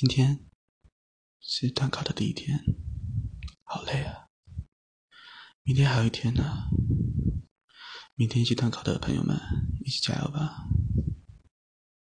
今天是段考的第一天好累啊。明天还有一天呢。明天一起段考的朋友们一起加油吧。